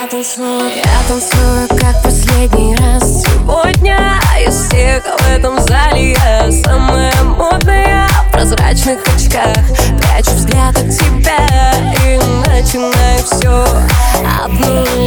Я танцую, я танцую, как последний раз. Сегодня из всех в этом зале я Самая модная в прозрачных очках. Прячу взгляд от тебя и начинаю все Одну